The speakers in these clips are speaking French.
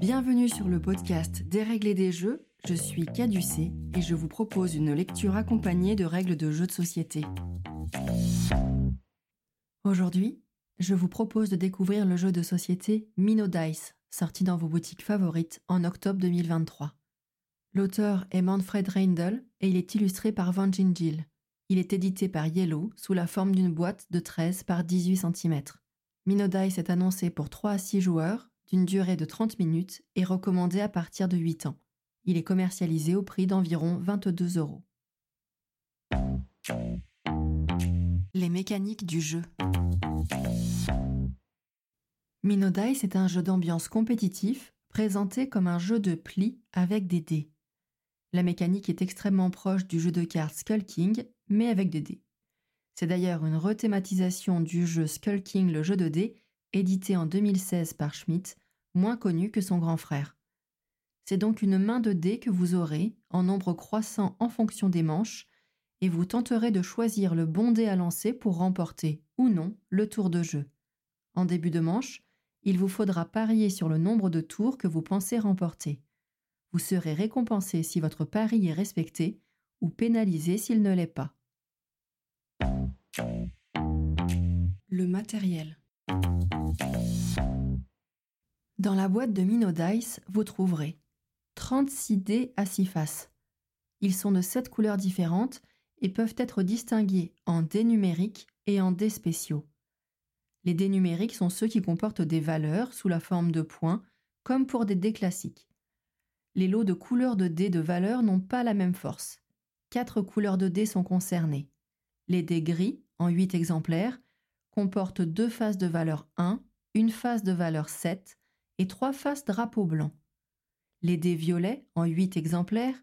Bienvenue sur le podcast Dérégler des jeux, je suis Caducé et je vous propose une lecture accompagnée de règles de jeux de société. Aujourd'hui, je vous propose de découvrir le jeu de société Mino Dice, sorti dans vos boutiques favorites en octobre 2023. L'auteur est Manfred Reindl et il est illustré par Van Gill. Il est édité par Yellow sous la forme d'une boîte de 13 par 18 cm. Minodice est annoncé pour 3 à 6 joueurs, d'une durée de 30 minutes et recommandé à partir de 8 ans. Il est commercialisé au prix d'environ 22 euros. Les mécaniques du jeu. Minodice est un jeu d'ambiance compétitif présenté comme un jeu de plis avec des dés. La mécanique est extrêmement proche du jeu de cartes Skull King, mais avec des dés. C'est d'ailleurs une rethématisation du jeu Skull King, le jeu de dés, édité en 2016 par Schmidt, moins connu que son grand frère. C'est donc une main de dés que vous aurez, en nombre croissant en fonction des manches, et vous tenterez de choisir le bon dé à lancer pour remporter, ou non, le tour de jeu. En début de manche, il vous faudra parier sur le nombre de tours que vous pensez remporter. Vous serez récompensé si votre pari est respecté ou pénalisé s'il ne l'est pas. Le matériel. Dans la boîte de Mino Dice, vous trouverez 36 dés à 6 faces. Ils sont de 7 couleurs différentes et peuvent être distingués en dés numériques et en dés spéciaux. Les dés numériques sont ceux qui comportent des valeurs sous la forme de points, comme pour des dés classiques les lots de couleurs de dés de valeur n'ont pas la même force. Quatre couleurs de dés sont concernées. Les dés gris, en 8 exemplaires, comportent deux faces de valeur 1, une face de valeur 7 et trois faces drapeau blanc. Les dés violets, en 8 exemplaires,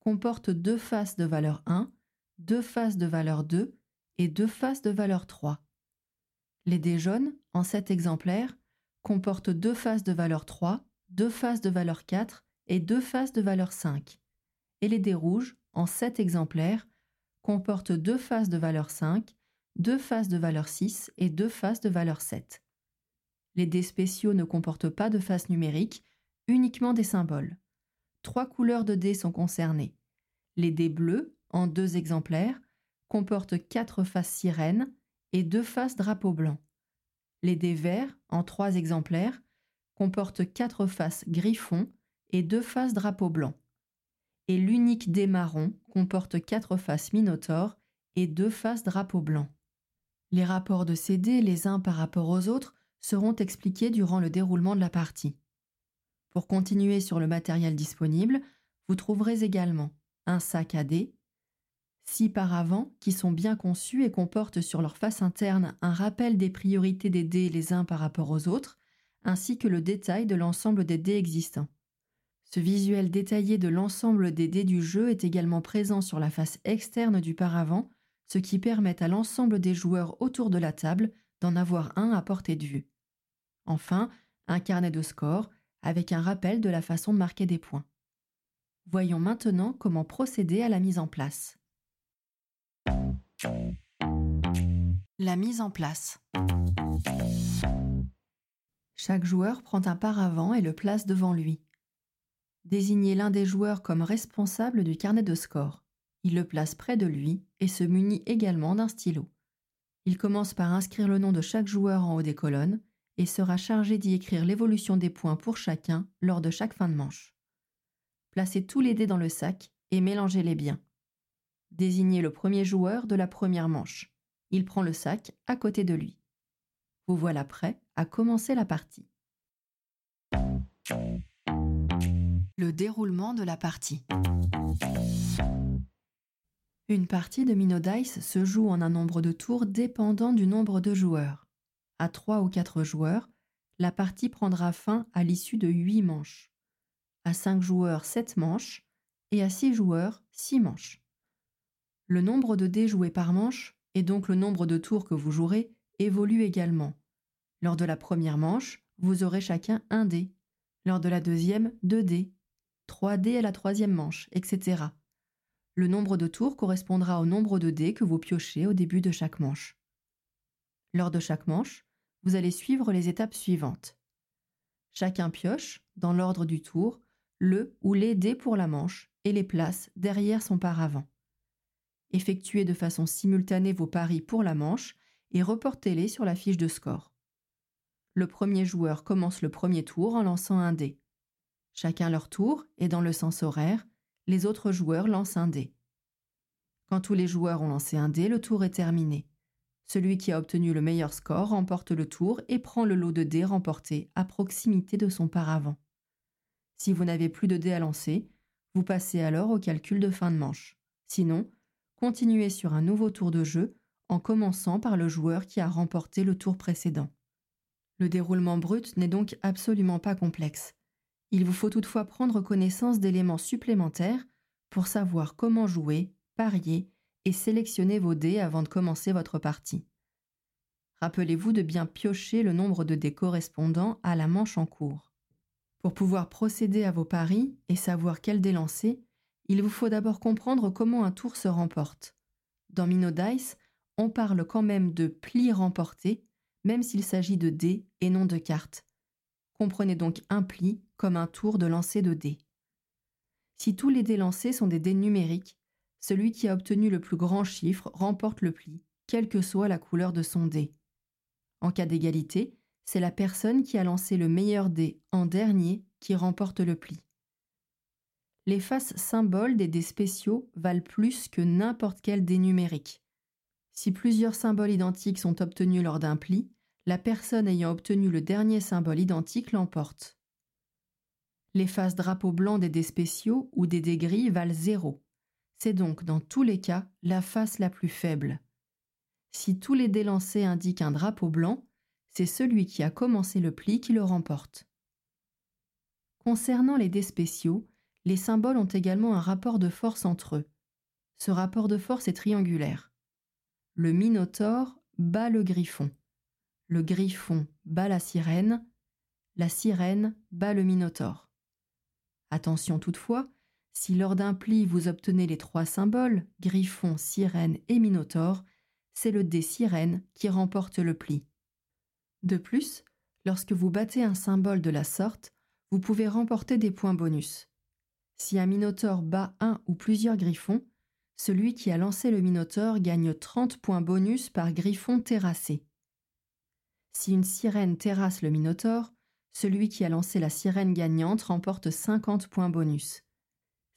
comportent deux faces de valeur 1, deux faces de valeur 2 et deux faces de valeur 3. Les dés jaunes, en 7 exemplaires, comportent deux faces de valeur 3, deux faces de valeur 4 et deux faces de valeur 5. Et les dés rouges, en 7 exemplaires, comportent deux faces de valeur 5, deux faces de valeur 6 et deux faces de valeur 7. Les dés spéciaux ne comportent pas de faces numériques, uniquement des symboles. Trois couleurs de dés sont concernées. Les dés bleus, en deux exemplaires, comportent quatre faces sirènes et deux faces drapeau blanc. Les dés verts, en trois exemplaires, comportent quatre faces griffon et deux faces drapeau blanc. Et l'unique dé marron comporte quatre faces minotaures et deux faces drapeau blanc. Les rapports de ces dés les uns par rapport aux autres seront expliqués durant le déroulement de la partie. Pour continuer sur le matériel disponible, vous trouverez également un sac à dés, six paravents qui sont bien conçus et comportent sur leur face interne un rappel des priorités des dés les uns par rapport aux autres, ainsi que le détail de l'ensemble des dés existants. Ce visuel détaillé de l'ensemble des dés du jeu est également présent sur la face externe du paravent, ce qui permet à l'ensemble des joueurs autour de la table d'en avoir un à portée de vue. Enfin, un carnet de score avec un rappel de la façon de marquer des points. Voyons maintenant comment procéder à la mise en place. La mise en place. Chaque joueur prend un paravent et le place devant lui. Désignez l'un des joueurs comme responsable du carnet de score. Il le place près de lui et se munit également d'un stylo. Il commence par inscrire le nom de chaque joueur en haut des colonnes et sera chargé d'y écrire l'évolution des points pour chacun lors de chaque fin de manche. Placez tous les dés dans le sac et mélangez-les bien. Désignez le premier joueur de la première manche. Il prend le sac à côté de lui. Vous voilà prêt à commencer la partie. Le déroulement de la partie. Une partie de Minodice se joue en un nombre de tours dépendant du nombre de joueurs. À 3 ou 4 joueurs, la partie prendra fin à l'issue de 8 manches. À 5 joueurs, 7 manches, et à 6 joueurs, 6 manches. Le nombre de dés joués par manche, et donc le nombre de tours que vous jouerez, évolue également. Lors de la première manche, vous aurez chacun un dé. Lors de la deuxième, deux dés. 3 dés à la troisième manche, etc. Le nombre de tours correspondra au nombre de dés que vous piochez au début de chaque manche. Lors de chaque manche, vous allez suivre les étapes suivantes. Chacun pioche, dans l'ordre du tour, le ou les dés pour la manche et les place derrière son paravent. Effectuez de façon simultanée vos paris pour la manche et reportez-les sur la fiche de score. Le premier joueur commence le premier tour en lançant un dé. Chacun leur tour et dans le sens horaire, les autres joueurs lancent un dé. Quand tous les joueurs ont lancé un dé, le tour est terminé. Celui qui a obtenu le meilleur score remporte le tour et prend le lot de dés remporté à proximité de son paravent. Si vous n'avez plus de dés à lancer, vous passez alors au calcul de fin de manche. Sinon, continuez sur un nouveau tour de jeu en commençant par le joueur qui a remporté le tour précédent. Le déroulement brut n'est donc absolument pas complexe. Il vous faut toutefois prendre connaissance d'éléments supplémentaires pour savoir comment jouer, parier et sélectionner vos dés avant de commencer votre partie. Rappelez-vous de bien piocher le nombre de dés correspondant à la manche en cours. Pour pouvoir procéder à vos paris et savoir quel dé lancer, il vous faut d'abord comprendre comment un tour se remporte. Dans Mino Dice, on parle quand même de pli remporté, même s'il s'agit de dés et non de cartes. Comprenez donc un pli comme un tour de lancer de dés. Si tous les dés lancés sont des dés numériques, celui qui a obtenu le plus grand chiffre remporte le pli, quelle que soit la couleur de son dé. En cas d'égalité, c'est la personne qui a lancé le meilleur dé en dernier qui remporte le pli. Les faces symboles des dés spéciaux valent plus que n'importe quel dé numérique. Si plusieurs symboles identiques sont obtenus lors d'un pli, la personne ayant obtenu le dernier symbole identique l'emporte. Les faces drapeau blanc des dés spéciaux ou des dés gris valent zéro. C'est donc dans tous les cas la face la plus faible. Si tous les dés lancés indiquent un drapeau blanc, c'est celui qui a commencé le pli qui le remporte. Concernant les dés spéciaux, les symboles ont également un rapport de force entre eux. Ce rapport de force est triangulaire. Le minotaure bat le griffon. Le griffon bat la sirène. La sirène bat le minotaure. Attention toutefois, si lors d'un pli vous obtenez les trois symboles, griffon, sirène et minotaure, c'est le dé sirène qui remporte le pli. De plus, lorsque vous battez un symbole de la sorte, vous pouvez remporter des points bonus. Si un minotaure bat un ou plusieurs griffons, celui qui a lancé le minotaure gagne 30 points bonus par griffon terrassé. Si une sirène terrasse le minotaure, celui qui a lancé la sirène gagnante remporte 50 points bonus.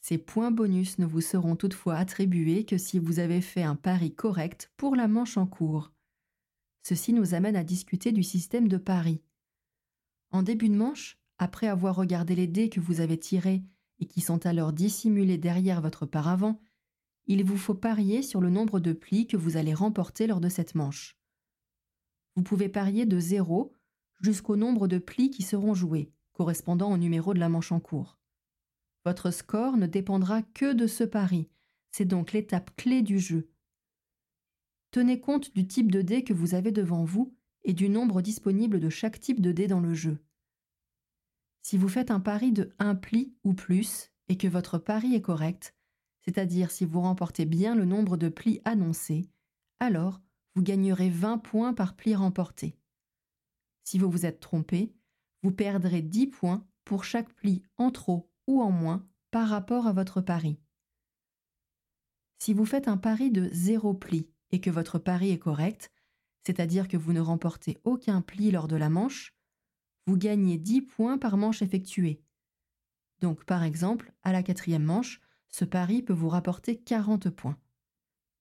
Ces points bonus ne vous seront toutefois attribués que si vous avez fait un pari correct pour la manche en cours. Ceci nous amène à discuter du système de pari. En début de manche, après avoir regardé les dés que vous avez tirés et qui sont alors dissimulés derrière votre paravent, il vous faut parier sur le nombre de plis que vous allez remporter lors de cette manche. Vous pouvez parier de 0 jusqu'au nombre de plis qui seront joués, correspondant au numéro de la manche en cours. Votre score ne dépendra que de ce pari. C'est donc l'étape clé du jeu. Tenez compte du type de dé que vous avez devant vous et du nombre disponible de chaque type de dé dans le jeu. Si vous faites un pari de 1 pli ou plus et que votre pari est correct, c'est-à-dire si vous remportez bien le nombre de plis annoncés, alors vous gagnerez 20 points par pli remporté. Si vous vous êtes trompé, vous perdrez 10 points pour chaque pli en trop ou en moins par rapport à votre pari. Si vous faites un pari de zéro pli et que votre pari est correct, c'est-à-dire que vous ne remportez aucun pli lors de la manche, vous gagnez 10 points par manche effectuée. Donc par exemple, à la quatrième manche, ce pari peut vous rapporter 40 points.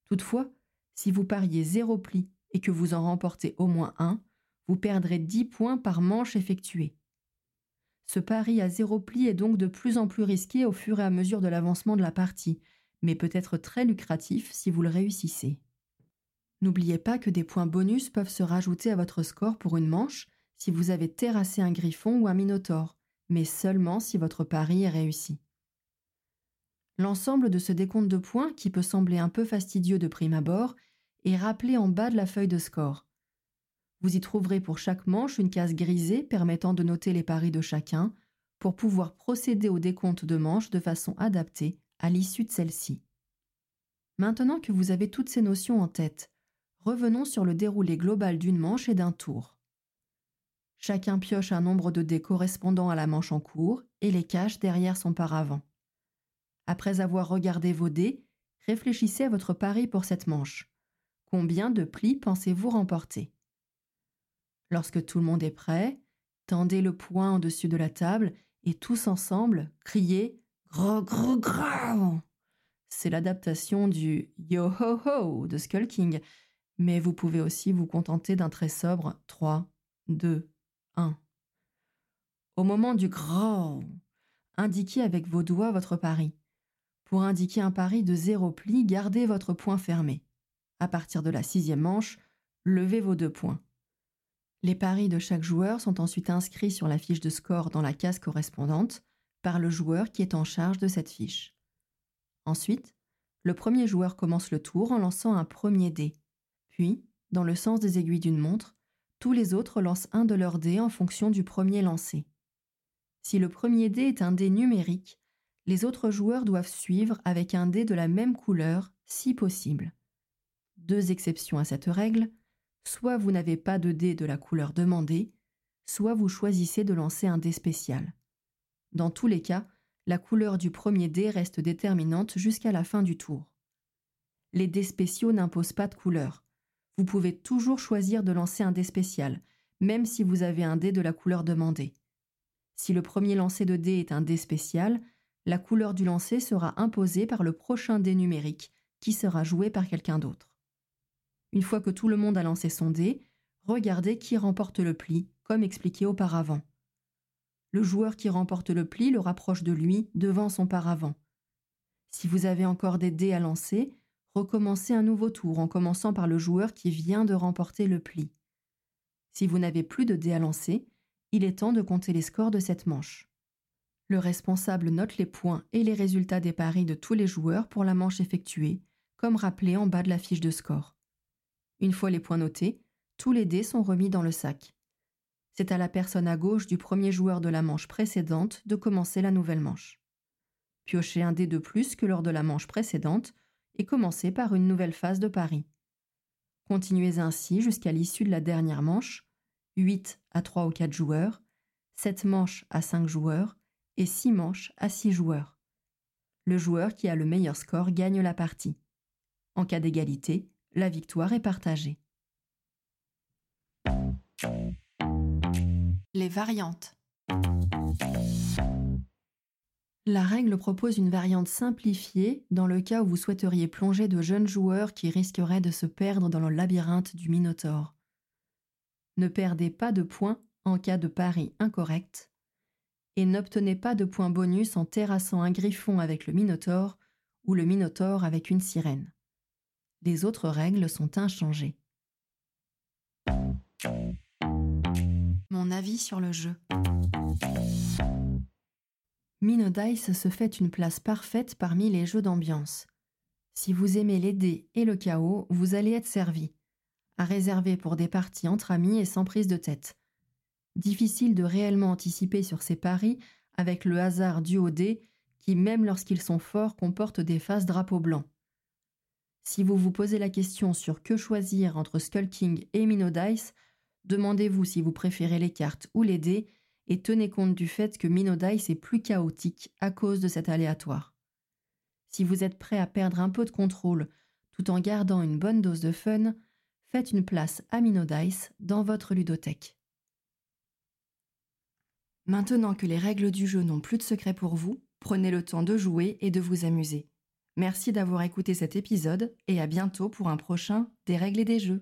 Toutefois, si vous pariez zéro pli et que vous en remportez au moins un, vous perdrez 10 points par manche effectuée. Ce pari à zéro pli est donc de plus en plus risqué au fur et à mesure de l'avancement de la partie, mais peut être très lucratif si vous le réussissez. N'oubliez pas que des points bonus peuvent se rajouter à votre score pour une manche si vous avez terrassé un griffon ou un minotaure, mais seulement si votre pari est réussi. L'ensemble de ce décompte de points, qui peut sembler un peu fastidieux de prime abord, est rappelé en bas de la feuille de score. Vous y trouverez pour chaque manche une case grisée permettant de noter les paris de chacun pour pouvoir procéder au décompte de manches de façon adaptée à l'issue de celle-ci. Maintenant que vous avez toutes ces notions en tête, revenons sur le déroulé global d'une manche et d'un tour. Chacun pioche un nombre de dés correspondant à la manche en cours et les cache derrière son paravent. Après avoir regardé vos dés, réfléchissez à votre pari pour cette manche. Combien de plis pensez-vous remporter? Lorsque tout le monde est prêt, tendez le poing au-dessus de la table et tous ensemble, criez Gros, gros, gros C'est l'adaptation du Yo ho ho de Skull King, mais vous pouvez aussi vous contenter d'un très sobre 3, 2, 1. Au moment du gros, indiquez avec vos doigts votre pari. Pour indiquer un pari de zéro pli, gardez votre poing fermé. À partir de la sixième manche, levez vos deux poings. Les paris de chaque joueur sont ensuite inscrits sur la fiche de score dans la case correspondante par le joueur qui est en charge de cette fiche. Ensuite, le premier joueur commence le tour en lançant un premier dé. Puis, dans le sens des aiguilles d'une montre, tous les autres lancent un de leurs dés en fonction du premier lancé. Si le premier dé est un dé numérique, les autres joueurs doivent suivre avec un dé de la même couleur si possible. Deux exceptions à cette règle, soit vous n'avez pas de dé de la couleur demandée, soit vous choisissez de lancer un dé spécial. Dans tous les cas, la couleur du premier dé reste déterminante jusqu'à la fin du tour. Les dés spéciaux n'imposent pas de couleur. Vous pouvez toujours choisir de lancer un dé spécial, même si vous avez un dé de la couleur demandée. Si le premier lancé de dé est un dé spécial, la couleur du lancer sera imposée par le prochain dé numérique, qui sera joué par quelqu'un d'autre. Une fois que tout le monde a lancé son dé, regardez qui remporte le pli, comme expliqué auparavant. Le joueur qui remporte le pli le rapproche de lui devant son paravent. Si vous avez encore des dés à lancer, recommencez un nouveau tour en commençant par le joueur qui vient de remporter le pli. Si vous n'avez plus de dés à lancer, il est temps de compter les scores de cette manche. Le responsable note les points et les résultats des paris de tous les joueurs pour la manche effectuée, comme rappelé en bas de la fiche de score. Une fois les points notés, tous les dés sont remis dans le sac. C'est à la personne à gauche du premier joueur de la manche précédente de commencer la nouvelle manche. Piochez un dé de plus que lors de la manche précédente et commencez par une nouvelle phase de pari. Continuez ainsi jusqu'à l'issue de la dernière manche, 8 à 3 ou 4 joueurs, 7 manches à 5 joueurs et 6 manches à 6 joueurs. Le joueur qui a le meilleur score gagne la partie. En cas d'égalité, la victoire est partagée. Les variantes. La règle propose une variante simplifiée dans le cas où vous souhaiteriez plonger de jeunes joueurs qui risqueraient de se perdre dans le labyrinthe du Minotaure. Ne perdez pas de points en cas de pari incorrect et n'obtenez pas de points bonus en terrassant un griffon avec le Minotaure ou le Minotaure avec une sirène. Les autres règles sont inchangées. Mon avis sur le jeu. Minodice se fait une place parfaite parmi les jeux d'ambiance. Si vous aimez les dés et le chaos, vous allez être servi. À réserver pour des parties entre amis et sans prise de tête. Difficile de réellement anticiper sur ces paris avec le hasard dû aux dés qui, même lorsqu'ils sont forts, comportent des faces drapeaux blancs. Si vous vous posez la question sur que choisir entre Skull King et Minodice, demandez-vous si vous préférez les cartes ou les dés et tenez compte du fait que Minodice est plus chaotique à cause de cet aléatoire. Si vous êtes prêt à perdre un peu de contrôle tout en gardant une bonne dose de fun, faites une place à Minodice dans votre ludothèque. Maintenant que les règles du jeu n'ont plus de secret pour vous, prenez le temps de jouer et de vous amuser. Merci d'avoir écouté cet épisode et à bientôt pour un prochain Des règles et des jeux.